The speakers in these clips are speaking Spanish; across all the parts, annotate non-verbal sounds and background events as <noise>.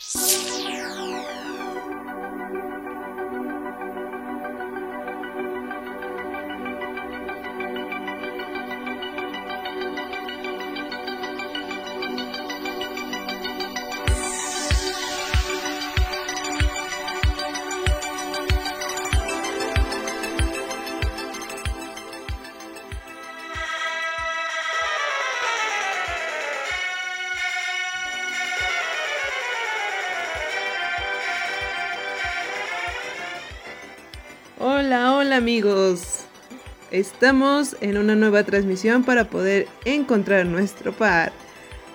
you amigos. Estamos en una nueva transmisión para poder encontrar nuestro par.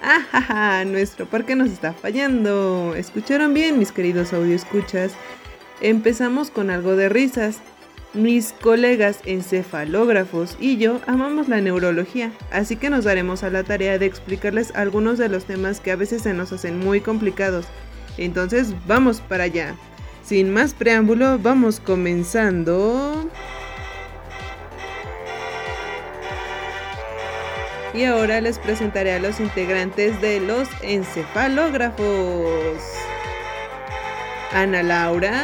¡Ajaja! Nuestro par que nos está fallando. ¿Escucharon bien, mis queridos escuchas? Empezamos con algo de risas. Mis colegas encefalógrafos y yo amamos la neurología, así que nos daremos a la tarea de explicarles algunos de los temas que a veces se nos hacen muy complicados. Entonces, vamos para allá. Sin más preámbulo, vamos comenzando. Y ahora les presentaré a los integrantes de los encefalógrafos. Ana Laura,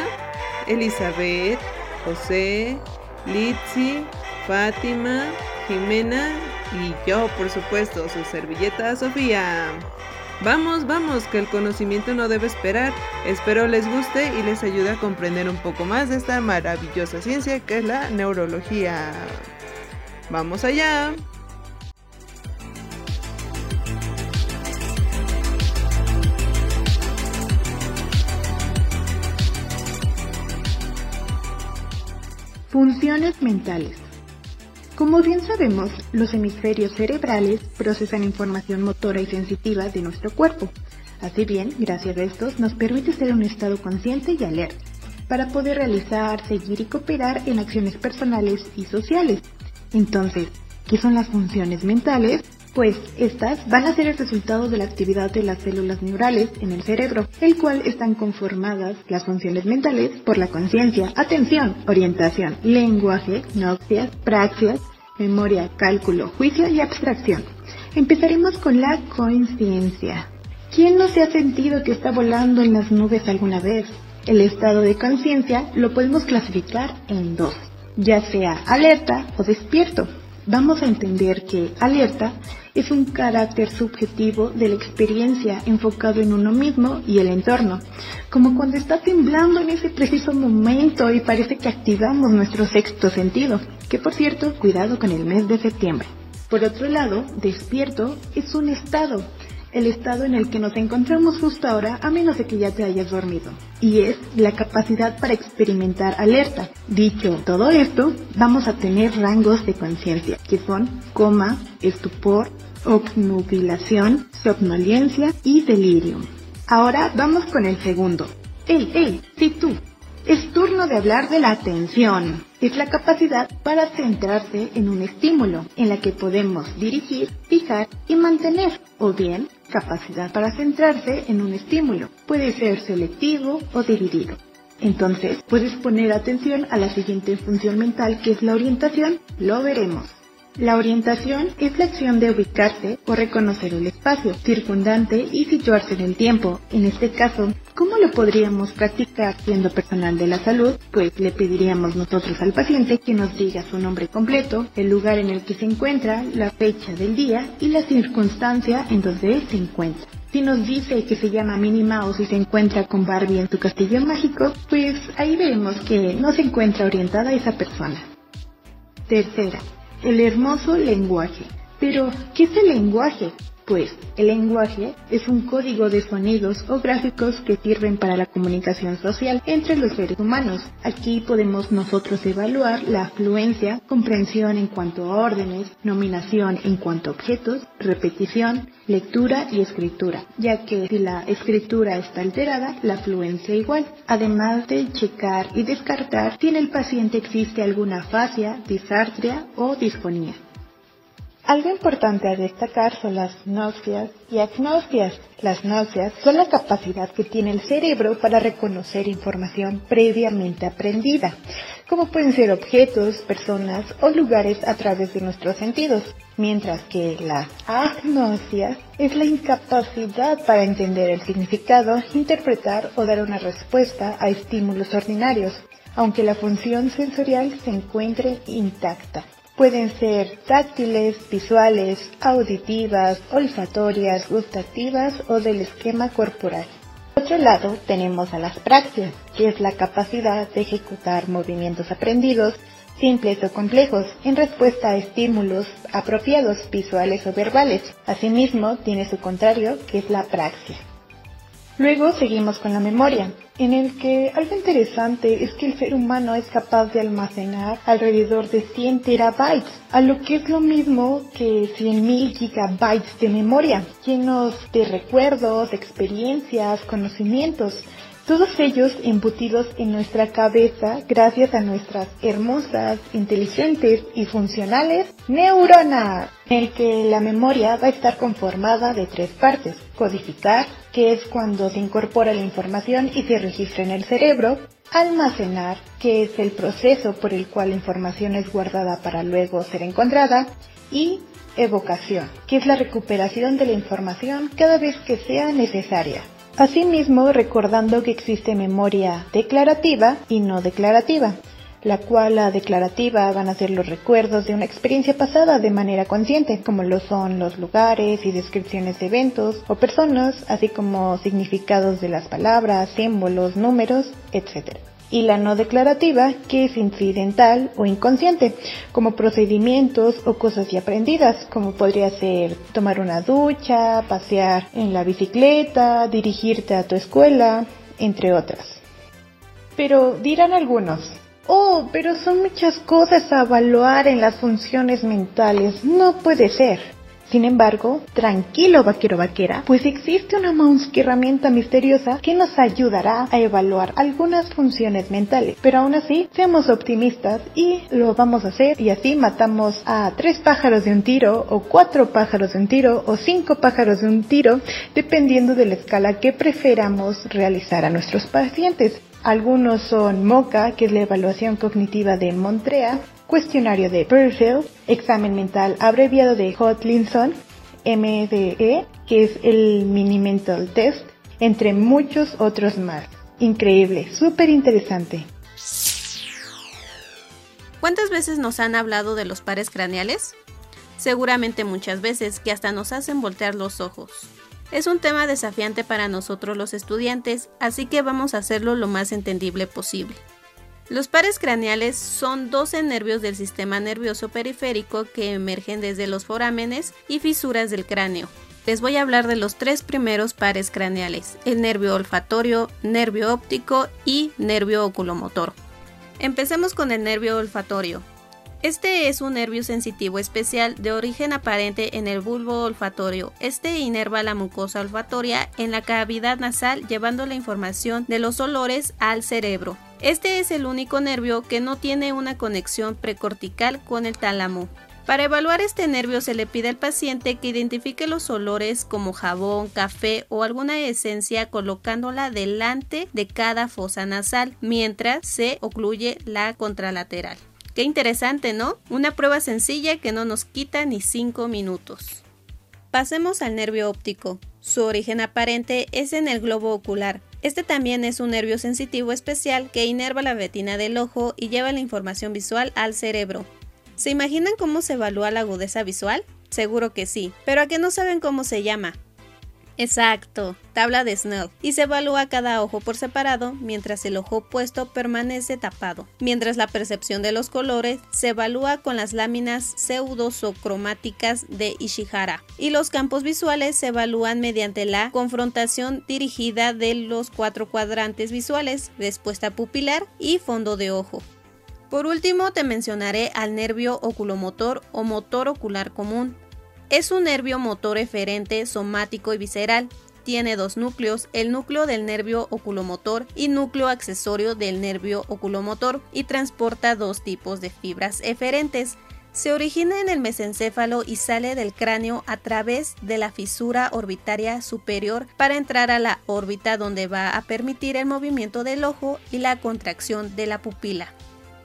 Elizabeth, José, Litsi, Fátima, Jimena y yo, por supuesto, su servilleta Sofía. Vamos, vamos, que el conocimiento no debe esperar. Espero les guste y les ayude a comprender un poco más de esta maravillosa ciencia que es la neurología. Vamos allá. Funciones mentales. Como bien sabemos, los hemisferios cerebrales procesan información motora y sensitiva de nuestro cuerpo. Así bien, gracias a estos, nos permite en un estado consciente y alerta, para poder realizar, seguir y cooperar en acciones personales y sociales. Entonces, ¿qué son las funciones mentales? Pues estas van a ser el resultado de la actividad de las células neurales en el cerebro, el cual están conformadas las funciones mentales por la conciencia, atención, orientación, lenguaje, nocias, praxias, memoria, cálculo, juicio y abstracción. Empezaremos con la conciencia. ¿Quién no se ha sentido que está volando en las nubes alguna vez? El estado de conciencia lo podemos clasificar en dos, ya sea alerta o despierto. Vamos a entender que alerta es un carácter subjetivo de la experiencia enfocado en uno mismo y el entorno, como cuando está temblando en ese preciso momento y parece que activamos nuestro sexto sentido, que por cierto, cuidado con el mes de septiembre. Por otro lado, despierto es un estado, el estado en el que nos encontramos justo ahora a menos de que ya te hayas dormido. Y es la capacidad para experimentar alerta. Dicho todo esto, vamos a tener rangos de conciencia, que son coma, estupor, obnubilación, somnolencia y delirium. Ahora vamos con el segundo. ¡Ey, ey! Sí tú, es turno de hablar de la atención. Es la capacidad para centrarse en un estímulo, en la que podemos dirigir, fijar y mantener, o bien capacidad para centrarse en un estímulo. Puede ser selectivo o dividido. Entonces, puedes poner atención a la siguiente función mental que es la orientación, lo veremos. La orientación es la acción de ubicarse o reconocer el espacio circundante y situarse en el tiempo. En este caso, ¿cómo lo podríamos practicar siendo personal de la salud? Pues le pediríamos nosotros al paciente que nos diga su nombre completo, el lugar en el que se encuentra, la fecha del día y la circunstancia en donde se encuentra. Si nos dice que se llama Minnie Mouse y se encuentra con Barbie en su castillo mágico, pues ahí vemos que no se encuentra orientada esa persona. Tercera, el hermoso lenguaje. Pero, ¿qué es el lenguaje? Pues el lenguaje es un código de sonidos o gráficos que sirven para la comunicación social entre los seres humanos. Aquí podemos nosotros evaluar la afluencia, comprensión en cuanto a órdenes, nominación en cuanto a objetos, repetición, lectura y escritura, ya que si la escritura está alterada, la afluencia igual. Además de checar y descartar si en el paciente existe alguna fascia, disartria o disfonía. Algo importante a destacar son las náuseas y agnosias. Las náuseas son la capacidad que tiene el cerebro para reconocer información previamente aprendida, como pueden ser objetos, personas o lugares a través de nuestros sentidos, mientras que la agnosia es la incapacidad para entender el significado, interpretar o dar una respuesta a estímulos ordinarios, aunque la función sensorial se encuentre intacta. Pueden ser táctiles, visuales, auditivas, olfatorias, gustativas o del esquema corporal. Por otro lado, tenemos a las praxias, que es la capacidad de ejecutar movimientos aprendidos, simples o complejos, en respuesta a estímulos apropiados visuales o verbales. Asimismo, tiene su contrario, que es la praxis. Luego seguimos con la memoria, en el que algo interesante es que el ser humano es capaz de almacenar alrededor de 100 terabytes, a lo que es lo mismo que 100.000 gigabytes de memoria, llenos de recuerdos, experiencias, conocimientos, todos ellos embutidos en nuestra cabeza gracias a nuestras hermosas, inteligentes y funcionales neuronas, en el que la memoria va a estar conformada de tres partes. Codificar, que es cuando se incorpora la información y se registra en el cerebro. Almacenar, que es el proceso por el cual la información es guardada para luego ser encontrada. Y evocación, que es la recuperación de la información cada vez que sea necesaria. Asimismo, recordando que existe memoria declarativa y no declarativa, la cual la declarativa van a ser los recuerdos de una experiencia pasada de manera consciente, como lo son los lugares y descripciones de eventos o personas, así como significados de las palabras, símbolos, números, etc y la no declarativa, que es incidental o inconsciente, como procedimientos o cosas ya aprendidas, como podría ser tomar una ducha, pasear en la bicicleta, dirigirte a tu escuela, entre otras. Pero dirán algunos, oh, pero son muchas cosas a evaluar en las funciones mentales, no puede ser. Sin embargo, tranquilo vaquero vaquera, pues existe una herramienta misteriosa que nos ayudará a evaluar algunas funciones mentales. Pero aún así, seamos optimistas y lo vamos a hacer y así matamos a tres pájaros de un tiro o cuatro pájaros de un tiro o cinco pájaros de un tiro dependiendo de la escala que preferamos realizar a nuestros pacientes. Algunos son MOCA, que es la evaluación cognitiva de Montrea, cuestionario de Perfil, examen mental abreviado de Hodgkinson, MDE, que es el Mini Mental Test, entre muchos otros más. Increíble, súper interesante. ¿Cuántas veces nos han hablado de los pares craneales? Seguramente muchas veces que hasta nos hacen voltear los ojos. Es un tema desafiante para nosotros los estudiantes, así que vamos a hacerlo lo más entendible posible. Los pares craneales son 12 nervios del sistema nervioso periférico que emergen desde los forámenes y fisuras del cráneo. Les voy a hablar de los tres primeros pares craneales, el nervio olfatorio, nervio óptico y nervio oculomotor. Empecemos con el nervio olfatorio. Este es un nervio sensitivo especial de origen aparente en el bulbo olfatorio. Este inerva la mucosa olfatoria en la cavidad nasal llevando la información de los olores al cerebro. Este es el único nervio que no tiene una conexión precortical con el tálamo. Para evaluar este nervio se le pide al paciente que identifique los olores como jabón, café o alguna esencia colocándola delante de cada fosa nasal mientras se ocluye la contralateral. Qué interesante, ¿no? Una prueba sencilla que no nos quita ni 5 minutos. Pasemos al nervio óptico. Su origen aparente es en el globo ocular. Este también es un nervio sensitivo especial que inerva la retina del ojo y lleva la información visual al cerebro. ¿Se imaginan cómo se evalúa la agudeza visual? Seguro que sí, pero a qué no saben cómo se llama. Exacto, tabla de Snell, y se evalúa cada ojo por separado mientras el ojo opuesto permanece tapado, mientras la percepción de los colores se evalúa con las láminas pseudosocromáticas de Ishihara, y los campos visuales se evalúan mediante la confrontación dirigida de los cuatro cuadrantes visuales, respuesta pupilar y fondo de ojo. Por último, te mencionaré al nervio oculomotor o motor ocular común, es un nervio motor eferente, somático y visceral. Tiene dos núcleos, el núcleo del nervio oculomotor y núcleo accesorio del nervio oculomotor, y transporta dos tipos de fibras eferentes. Se origina en el mesencéfalo y sale del cráneo a través de la fisura orbitaria superior para entrar a la órbita donde va a permitir el movimiento del ojo y la contracción de la pupila.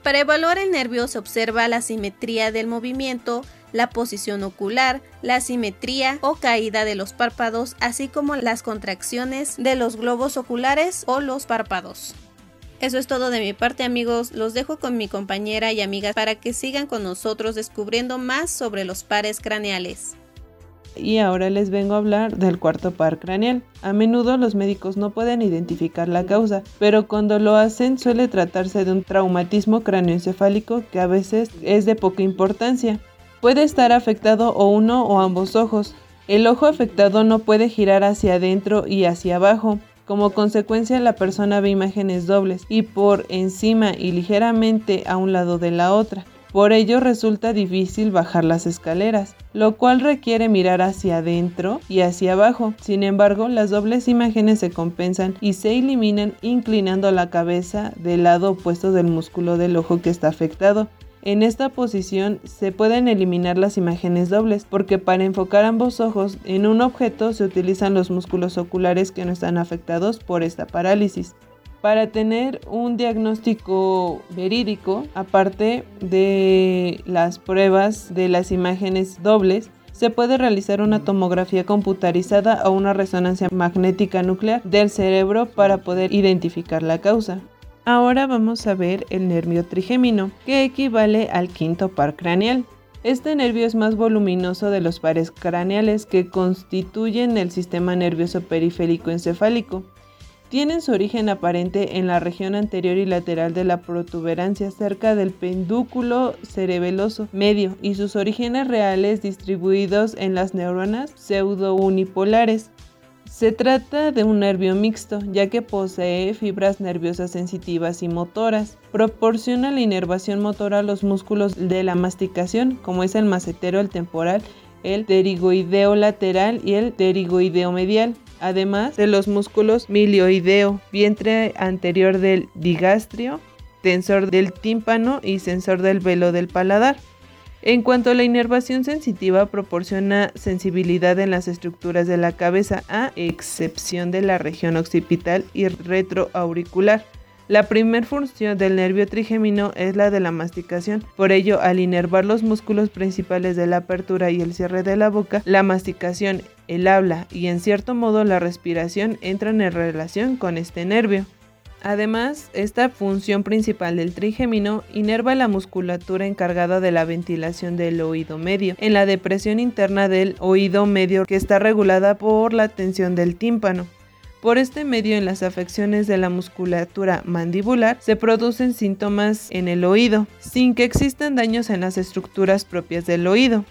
Para evaluar el nervio se observa la simetría del movimiento, la posición ocular, la simetría o caída de los párpados, así como las contracciones de los globos oculares o los párpados. Eso es todo de mi parte amigos, los dejo con mi compañera y amiga para que sigan con nosotros descubriendo más sobre los pares craneales. Y ahora les vengo a hablar del cuarto par craneal. A menudo los médicos no pueden identificar la causa, pero cuando lo hacen suele tratarse de un traumatismo cráneoencefálico que a veces es de poca importancia. Puede estar afectado o uno o ambos ojos. El ojo afectado no puede girar hacia adentro y hacia abajo, como consecuencia la persona ve imágenes dobles y por encima y ligeramente a un lado de la otra. Por ello resulta difícil bajar las escaleras, lo cual requiere mirar hacia adentro y hacia abajo. Sin embargo, las dobles imágenes se compensan y se eliminan inclinando la cabeza del lado opuesto del músculo del ojo que está afectado. En esta posición se pueden eliminar las imágenes dobles porque para enfocar ambos ojos en un objeto se utilizan los músculos oculares que no están afectados por esta parálisis. Para tener un diagnóstico verídico, aparte de las pruebas de las imágenes dobles, se puede realizar una tomografía computarizada o una resonancia magnética nuclear del cerebro para poder identificar la causa. Ahora vamos a ver el nervio trigémino, que equivale al quinto par craneal. Este nervio es más voluminoso de los pares craneales que constituyen el sistema nervioso periférico encefálico. Tienen su origen aparente en la región anterior y lateral de la protuberancia cerca del pendúculo cerebeloso medio y sus orígenes reales distribuidos en las neuronas pseudounipolares. Se trata de un nervio mixto, ya que posee fibras nerviosas sensitivas y motoras. Proporciona la inervación motora a los músculos de la masticación, como es el macetero, el temporal, el pterigoideo lateral y el pterigoideo medial, además de los músculos milioideo, vientre anterior del digastrio, tensor del tímpano y sensor del velo del paladar. En cuanto a la inervación sensitiva, proporciona sensibilidad en las estructuras de la cabeza, a excepción de la región occipital y retroauricular. La primera función del nervio trigémino es la de la masticación. Por ello, al inervar los músculos principales de la apertura y el cierre de la boca, la masticación, el habla y en cierto modo la respiración entran en relación con este nervio. Además, esta función principal del trigémino inerva la musculatura encargada de la ventilación del oído medio, en la depresión interna del oído medio que está regulada por la tensión del tímpano. Por este medio, en las afecciones de la musculatura mandibular se producen síntomas en el oído, sin que existan daños en las estructuras propias del oído.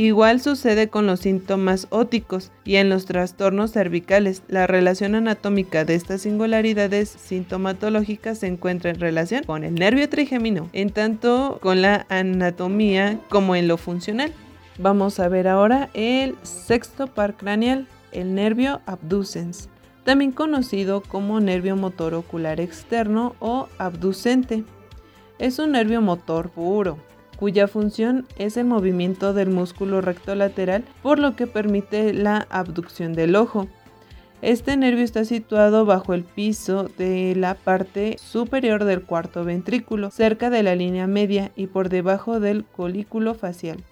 Igual sucede con los síntomas óticos y en los trastornos cervicales. La relación anatómica de estas singularidades sintomatológicas se encuentra en relación con el nervio trigémino, en tanto con la anatomía como en lo funcional. Vamos a ver ahora el sexto par craneal, el nervio abducens, también conocido como nervio motor ocular externo o abducente. Es un nervio motor puro, cuya función es el movimiento del músculo recto lateral, por lo que permite la abducción del ojo. Este nervio está situado bajo el piso de la parte superior del cuarto ventrículo, cerca de la línea media y por debajo del colículo facial.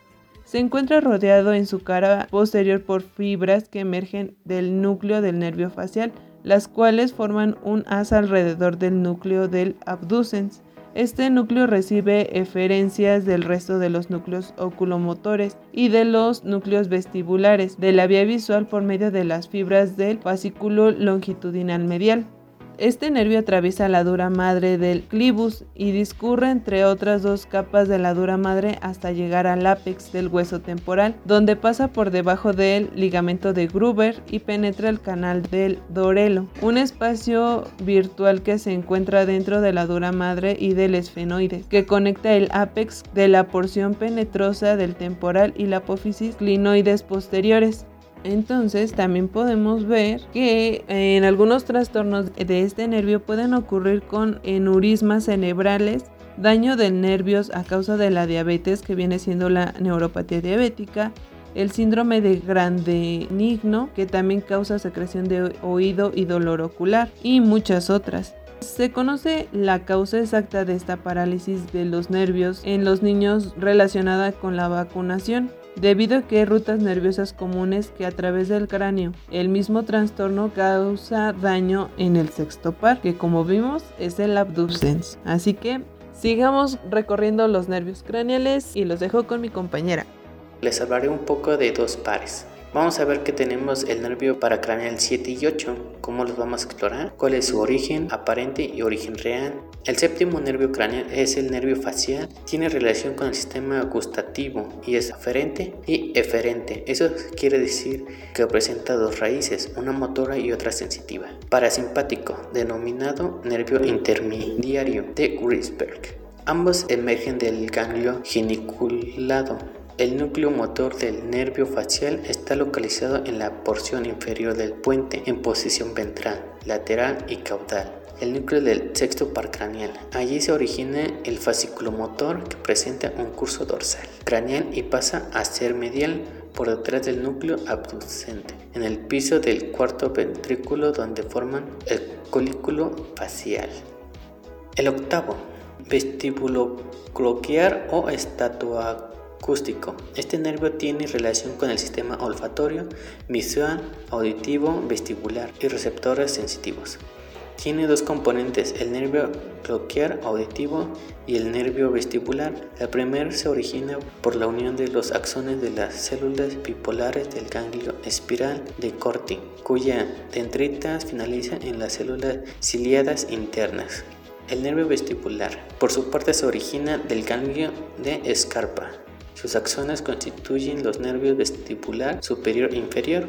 Se encuentra rodeado en su cara posterior por fibras que emergen del núcleo del nervio facial, las cuales forman un asa alrededor del núcleo del abducens. Este núcleo recibe eferencias del resto de los núcleos oculomotores y de los núcleos vestibulares de la vía visual por medio de las fibras del fascículo longitudinal medial. Este nervio atraviesa la dura madre del clivus y discurre entre otras dos capas de la dura madre hasta llegar al ápex del hueso temporal, donde pasa por debajo del ligamento de Gruber y penetra el canal del dorelo, un espacio virtual que se encuentra dentro de la dura madre y del esfenoide, que conecta el ápex de la porción penetrosa del temporal y la apófisis clinoides posteriores. Entonces también podemos ver que en algunos trastornos de este nervio pueden ocurrir con enurismas cerebrales, daño de nervios a causa de la diabetes que viene siendo la neuropatía diabética, el síndrome de Grandenigno que también causa secreción de oído y dolor ocular y muchas otras. Se conoce la causa exacta de esta parálisis de los nervios en los niños relacionada con la vacunación debido a que hay rutas nerviosas comunes que a través del cráneo. El mismo trastorno causa daño en el sexto par, que como vimos es el abducens. Así que sigamos recorriendo los nervios craneales y los dejo con mi compañera. Les hablaré un poco de dos pares. Vamos a ver que tenemos el nervio paracraneal 7 y 8, cómo los vamos a explorar, cuál es su origen aparente y origen real. El séptimo nervio craneal es el nervio facial, tiene relación con el sistema gustativo y es aferente y eferente. Eso quiere decir que presenta dos raíces, una motora y otra sensitiva. Parasimpático, denominado nervio intermediario de Grisberg. Ambos emergen del ganglio geniculado el núcleo motor del nervio facial está localizado en la porción inferior del puente en posición ventral, lateral y caudal. El núcleo del sexto par craneal. Allí se origina el fascículo motor que presenta un curso dorsal craneal y pasa a ser medial por detrás del núcleo abducente, en el piso del cuarto ventrículo donde forman el colículo facial. El octavo, vestíbulo cloquiar o estatua acústico. Este nervio tiene relación con el sistema olfatorio, visual, auditivo, vestibular y receptores sensitivos. Tiene dos componentes, el nervio cloquiar auditivo y el nervio vestibular. El primero se origina por la unión de los axones de las células bipolares del ganglio espiral de Corti, cuya dendritas finaliza en las células ciliadas internas. El nervio vestibular, por su parte, se origina del ganglio de Scarpa, sus axones constituyen los nervios vestibular superior e inferior.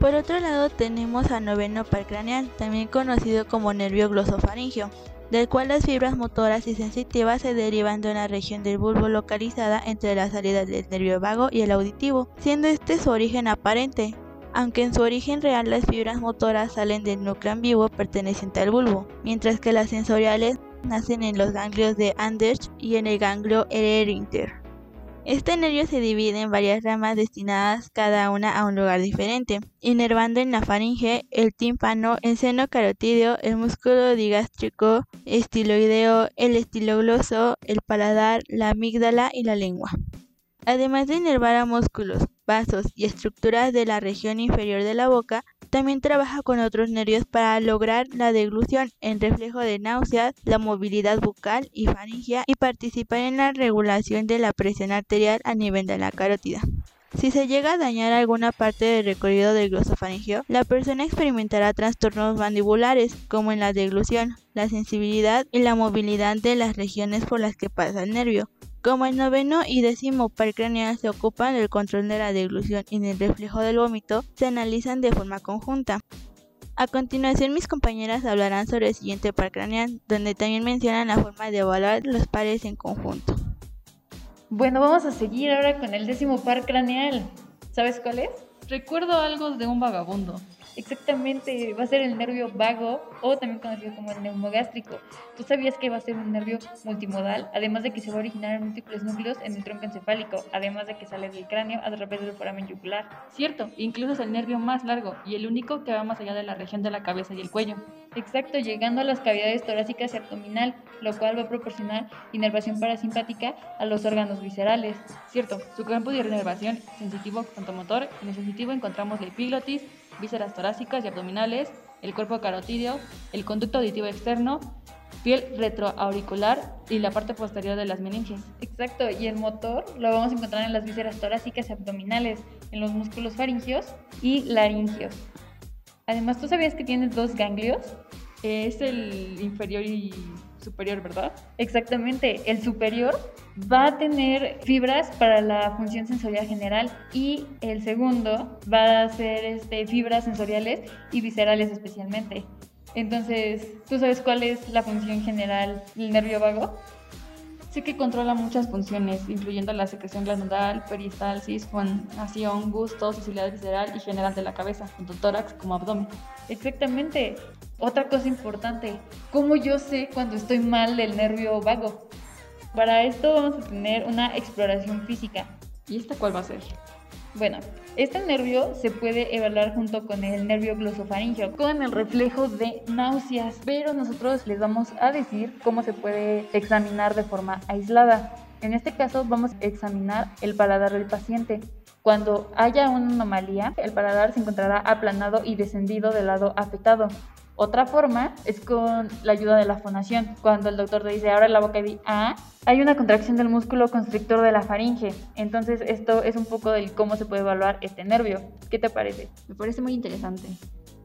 Por otro lado tenemos al noveno par craneal, también conocido como nervio glosofaringio, del cual las fibras motoras y sensitivas se derivan de una región del bulbo localizada entre las salidas del nervio vago y el auditivo, siendo este su origen aparente, aunque en su origen real las fibras motoras salen del núcleo ambiguo perteneciente al bulbo, mientras que las sensoriales nacen en los ganglios de Andersch y en el ganglio Ererinter. Este nervio se divide en varias ramas destinadas cada una a un lugar diferente, inervando en la faringe, el tímpano, el seno carotídeo, el músculo digástrico, estiloideo, el estilogloso, el paladar, la amígdala y la lengua. Además de inervar a músculos, vasos y estructuras de la región inferior de la boca, también trabaja con otros nervios para lograr la deglución, el reflejo de náuseas, la movilidad bucal y faringea y participar en la regulación de la presión arterial a nivel de la carótida. Si se llega a dañar alguna parte del recorrido del glosofaringeo, la persona experimentará trastornos mandibulares, como en la deglución, la sensibilidad y la movilidad de las regiones por las que pasa el nervio, como el noveno y décimo par craneal se ocupan del control de la deglución y del reflejo del vómito, se analizan de forma conjunta. A continuación mis compañeras hablarán sobre el siguiente par craneal, donde también mencionan la forma de evaluar los pares en conjunto. Bueno, vamos a seguir ahora con el décimo par craneal. ¿Sabes cuál es? Recuerdo algo de un vagabundo. Exactamente, va a ser el nervio vago o también conocido como el neumogástrico. ¿Tú sabías que va a ser un nervio multimodal? Además de que se va a originar en múltiples núcleos en el tronco encefálico, además de que sale del cráneo a través del foramen yugular. Cierto, incluso es el nervio más largo y el único que va más allá de la región de la cabeza y el cuello. Exacto, llegando a las cavidades torácicas y abdominal, lo cual va a proporcionar inervación parasimpática a los órganos viscerales. Cierto, su campo de inervación sensitivo tanto motor, en el sensitivo encontramos la epiglotis, vísceras torácicas y abdominales, el cuerpo carotídeo, el conducto auditivo externo, piel retroauricular y la parte posterior de las meninges. Exacto, y el motor lo vamos a encontrar en las vísceras torácicas y abdominales, en los músculos faringios y laringios. Además, ¿tú sabías que tienes dos ganglios? Es el inferior y superior, ¿verdad? Exactamente, el superior va a tener fibras para la función sensorial general y el segundo va a ser este, fibras sensoriales y viscerales especialmente. Entonces, ¿tú sabes cuál es la función general del nervio vago? Sé que controla muchas funciones, incluyendo la secreción glandular, peristalsis, fonación, gusto, sensibilidad visceral y general de la cabeza, tanto tórax como abdomen. Exactamente. Otra cosa importante, ¿cómo yo sé cuando estoy mal del nervio vago? Para esto vamos a tener una exploración física. ¿Y esta cuál va a ser? Bueno, este nervio se puede evaluar junto con el nervio glosofaringeo, con el reflejo de náuseas, pero nosotros les vamos a decir cómo se puede examinar de forma aislada. En este caso vamos a examinar el paladar del paciente. Cuando haya una anomalía, el paladar se encontrará aplanado y descendido del lado afectado. Otra forma es con la ayuda de la fonación. Cuando el doctor te dice, abre la boca y di, ah, hay una contracción del músculo constrictor de la faringe. Entonces, esto es un poco de cómo se puede evaluar este nervio. ¿Qué te parece? Me parece muy interesante.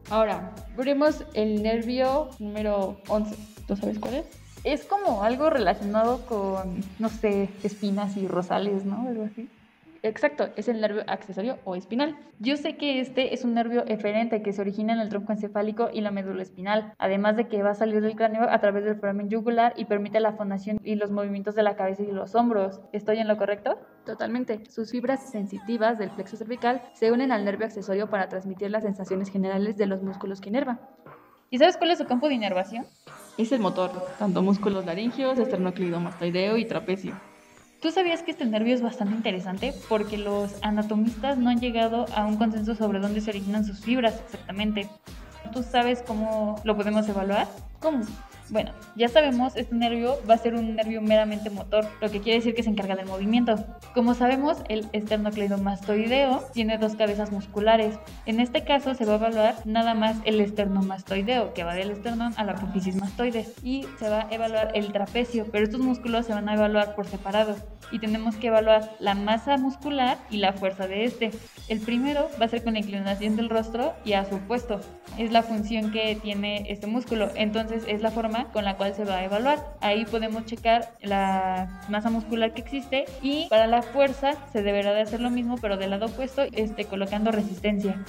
Ahora, veremos el nervio número 11. ¿Tú sabes cuál es? Es como algo relacionado con, no sé, espinas y rosales, ¿no? Algo así. Exacto, es el nervio accesorio o espinal. Yo sé que este es un nervio eferente que se origina en el tronco encefálico y la médula espinal, además de que va a salir del cráneo a través del foramen yugular y permite la fonación y los movimientos de la cabeza y los hombros. ¿Estoy en lo correcto? Totalmente. Sus fibras sensitivas del plexo cervical se unen al nervio accesorio para transmitir las sensaciones generales de los músculos que inerva. ¿Y sabes cuál es su campo de inervación? Es el motor, tanto músculos laringeos, esternocleidomastoideo y trapecio. ¿Tú sabías que este nervio es bastante interesante? Porque los anatomistas no han llegado a un consenso sobre dónde se originan sus fibras exactamente. ¿Tú sabes cómo lo podemos evaluar? ¿Cómo? Bueno, ya sabemos, este nervio va a ser un nervio meramente motor, lo que quiere decir que se encarga del movimiento. Como sabemos, el esternocleidomastoideo tiene dos cabezas musculares. En este caso se va a evaluar nada más el esternomastoideo, que va del esternón a la apófisis mastoides, y se va a evaluar el trapecio, pero estos músculos se van a evaluar por separado y tenemos que evaluar la masa muscular y la fuerza de este. El primero va a ser con la inclinación del rostro y a su puesto. Es la función que tiene este músculo, entonces es la forma con la cual se va a evaluar. Ahí podemos checar la masa muscular que existe y para la fuerza se deberá de hacer lo mismo pero del lado opuesto este, colocando resistencia.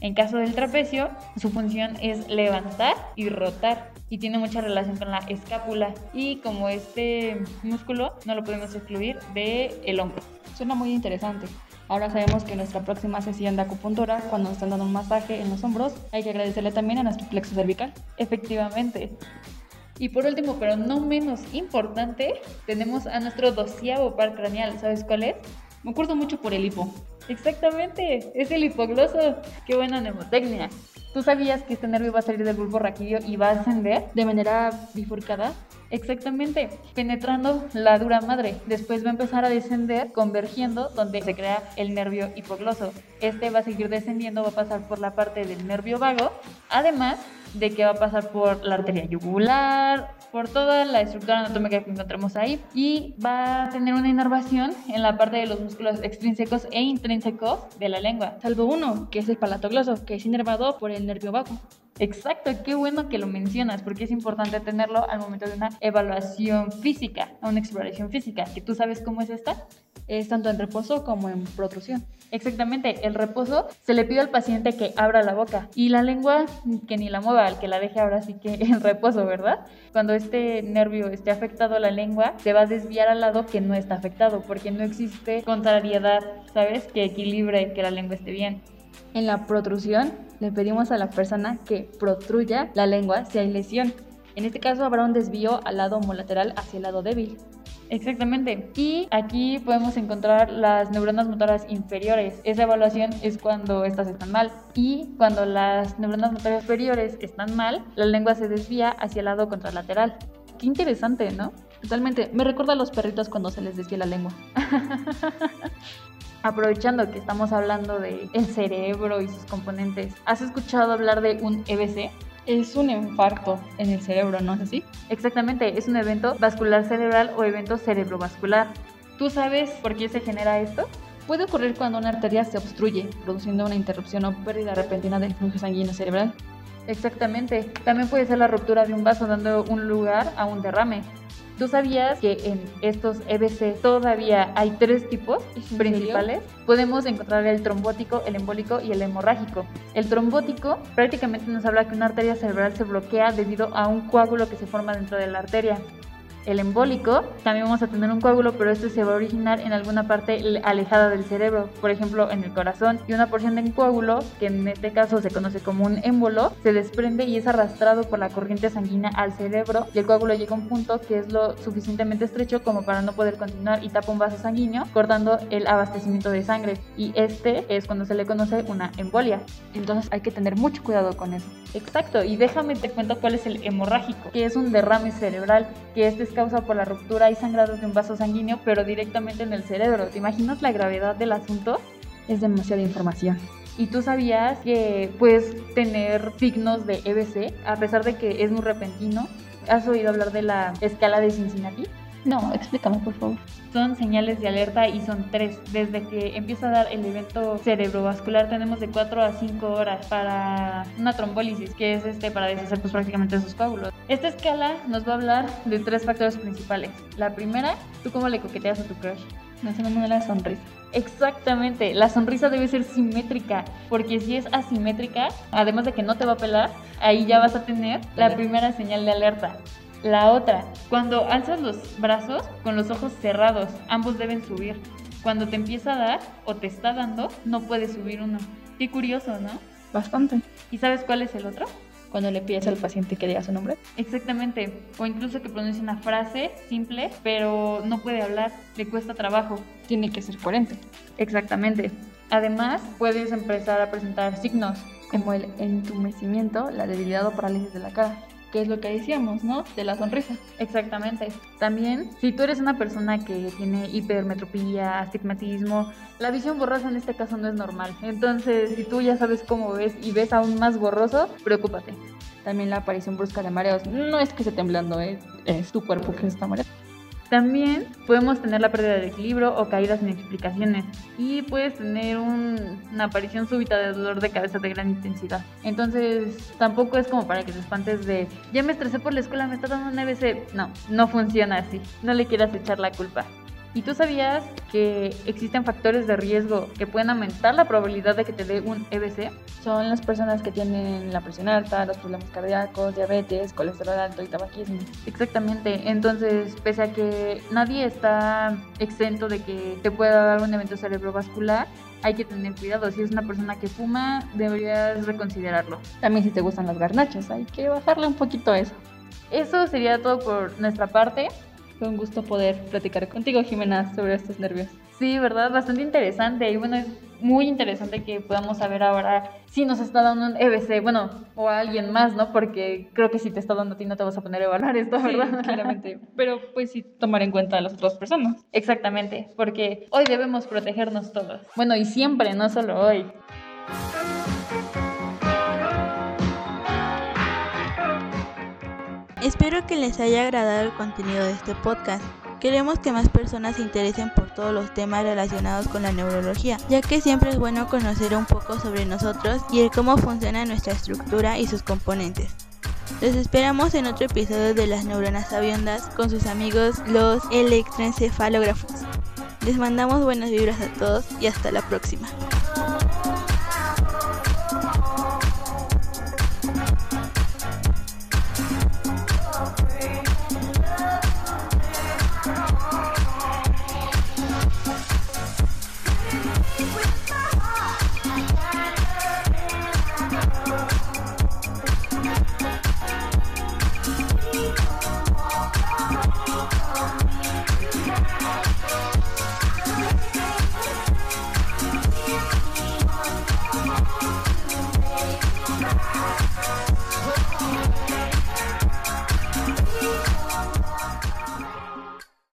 En caso del trapecio, su función es levantar y rotar y tiene mucha relación con la escápula y como este músculo no lo podemos excluir del el hombro. Suena muy interesante. Ahora sabemos que en nuestra próxima sesión de acupuntura, cuando nos están dando un masaje en los hombros, hay que agradecerle también a nuestro plexo cervical. Efectivamente. Y por último, pero no menos importante, tenemos a nuestro doceavo par craneal. ¿Sabes cuál es? Me acuerdo mucho por el hipo. Exactamente, es el hipogloso. Qué buena mnemotecnia. ¿Tú sabías que este nervio va a salir del bulbo raquídeo y va a ascender de manera bifurcada? Exactamente, penetrando la dura madre. Después va a empezar a descender, convergiendo, donde se crea el nervio hipogloso. Este va a seguir descendiendo, va a pasar por la parte del nervio vago. Además, de que va a pasar por la arteria yugular, por toda la estructura anatómica que encontramos ahí y va a tener una inervación en la parte de los músculos extrínsecos e intrínsecos de la lengua. Salvo uno, que es el palatogloso, que es inervado por el nervio vago. Exacto, qué bueno que lo mencionas, porque es importante tenerlo al momento de una evaluación física, una exploración física, que tú sabes cómo es esta. Es tanto en reposo como en protrusión. Exactamente, el reposo se le pide al paciente que abra la boca y la lengua que ni la mueva, al que la deje ahora sí que en reposo, ¿verdad? Cuando este nervio esté afectado la lengua, se va a desviar al lado que no está afectado, porque no existe contrariedad, ¿sabes? Que equilibre que la lengua esté bien. En la protrusión, le pedimos a la persona que protruya la lengua si hay lesión. En este caso habrá un desvío al lado homolateral hacia el lado débil. Exactamente. Y aquí podemos encontrar las neuronas motoras inferiores. Esa evaluación es cuando estas están mal. Y cuando las neuronas motoras inferiores están mal, la lengua se desvía hacia el lado contralateral. Qué interesante, ¿no? Totalmente. Me recuerda a los perritos cuando se les desvía la lengua. <laughs> Aprovechando que estamos hablando de el cerebro y sus componentes, ¿has escuchado hablar de un EBC? Es un infarto en el cerebro, ¿no es así? Exactamente, es un evento vascular cerebral o evento cerebrovascular. ¿Tú sabes por qué se genera esto? Puede ocurrir cuando una arteria se obstruye, produciendo una interrupción o pérdida repentina del flujo sanguíneo cerebral. Exactamente. También puede ser la ruptura de un vaso dando un lugar a un derrame. ¿Tú sabías que en estos EBC todavía hay tres tipos principales? Podemos encontrar el trombótico, el embólico y el hemorrágico. El trombótico prácticamente nos habla que una arteria cerebral se bloquea debido a un coágulo que se forma dentro de la arteria. El embólico, también vamos a tener un coágulo, pero este se va a originar en alguna parte alejada del cerebro, por ejemplo en el corazón, y una porción del coágulo, que en este caso se conoce como un émbolo, se desprende y es arrastrado por la corriente sanguínea al cerebro, y el coágulo llega a un punto que es lo suficientemente estrecho como para no poder continuar y tapa un vaso sanguíneo, cortando el abastecimiento de sangre, y este es cuando se le conoce una embolia. Entonces hay que tener mucho cuidado con eso. Exacto, y déjame te cuento cuál es el hemorrágico, que es un derrame cerebral, que este es causado por la ruptura y sangrado de un vaso sanguíneo, pero directamente en el cerebro. ¿Te imaginas la gravedad del asunto? Es demasiada información. ¿Y tú sabías que puedes tener signos de EBC a pesar de que es muy repentino? ¿Has oído hablar de la escala de Cincinnati? No, explícame por favor. Son señales de alerta y son tres. Desde que empieza a dar el evento cerebrovascular tenemos de 4 a 5 horas para una trombólisis, que es este para deshacer pues prácticamente esos coágulos. Esta escala nos va a hablar de tres factores principales. La primera, ¿tú cómo le coqueteas a tu crush? Mencionando la sonrisa. Exactamente, la sonrisa debe ser simétrica, porque si es asimétrica, además de que no te va a pelar, ahí ya vas a tener la primera señal de alerta. La otra, cuando alzas los brazos con los ojos cerrados, ambos deben subir. Cuando te empieza a dar o te está dando, no puedes subir uno. Qué curioso, ¿no? Bastante. ¿Y sabes cuál es el otro? Cuando le pides al paciente que diga su nombre. Exactamente. O incluso que pronuncie una frase simple, pero no puede hablar, le cuesta trabajo. Tiene que ser coherente. Exactamente. Además, puedes empezar a presentar signos como el entumecimiento, la debilidad o parálisis de la cara que es lo que decíamos, ¿no? De la sonrisa. Exactamente. También, si tú eres una persona que tiene hipermetropía, astigmatismo, la visión borrosa en este caso no es normal. Entonces, si tú ya sabes cómo ves y ves aún más borroso, preocúpate. También la aparición brusca de mareos. No es que esté temblando, ¿eh? es tu cuerpo que está mareado. También podemos tener la pérdida de equilibrio o caídas sin explicaciones y puedes tener una aparición súbita de dolor de cabeza de gran intensidad. Entonces tampoco es como para que te espantes de ya me estresé por la escuela, me está dando un EBC. No, no funciona así. No le quieras echar la culpa. ¿Y tú sabías que existen factores de riesgo que pueden aumentar la probabilidad de que te dé un EBC? Son las personas que tienen la presión alta, los problemas cardíacos, diabetes, colesterol alto y tabaquismo. Exactamente. Entonces, pese a que nadie está exento de que te pueda dar un evento cerebrovascular, hay que tener cuidado. Si es una persona que fuma, deberías reconsiderarlo. También si te gustan las garnachas, hay que bajarle un poquito a eso. Eso sería todo por nuestra parte. Fue un gusto poder platicar contigo, Jimena, sobre estos nervios. Sí, ¿verdad? Bastante interesante. Y bueno, es muy interesante que podamos saber ahora si nos está dando un EBC, bueno, o a alguien más, ¿no? Porque creo que si te está dando a ti no te vas a poner a evaluar esto, ¿verdad? claramente. <laughs> Pero pues sí tomar en cuenta a las otras personas. Exactamente, porque hoy debemos protegernos todos. Bueno, y siempre, no solo hoy. Espero que les haya agradado el contenido de este podcast. Queremos que más personas se interesen por todos los temas relacionados con la neurología, ya que siempre es bueno conocer un poco sobre nosotros y el cómo funciona nuestra estructura y sus componentes. Los esperamos en otro episodio de las neuronas aviondas con sus amigos los electroencefalógrafos. Les mandamos buenas vibras a todos y hasta la próxima.